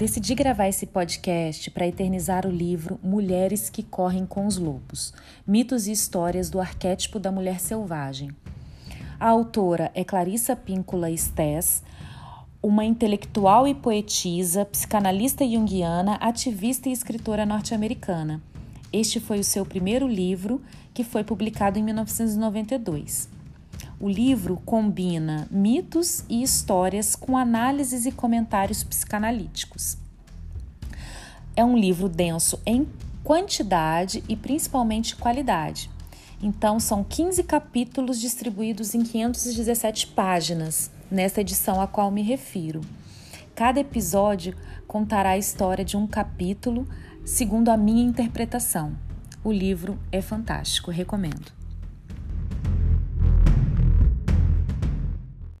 Decidi gravar esse podcast para eternizar o livro Mulheres que Correm com os Lobos Mitos e Histórias do Arquétipo da Mulher Selvagem. A autora é Clarissa Píncula Estés, uma intelectual e poetisa, psicanalista junguiana, ativista e escritora norte-americana. Este foi o seu primeiro livro, que foi publicado em 1992. O livro combina mitos e histórias com análises e comentários psicanalíticos. É um livro denso em quantidade e principalmente qualidade. Então, são 15 capítulos distribuídos em 517 páginas, nesta edição a qual me refiro. Cada episódio contará a história de um capítulo segundo a minha interpretação. O livro é fantástico, recomendo.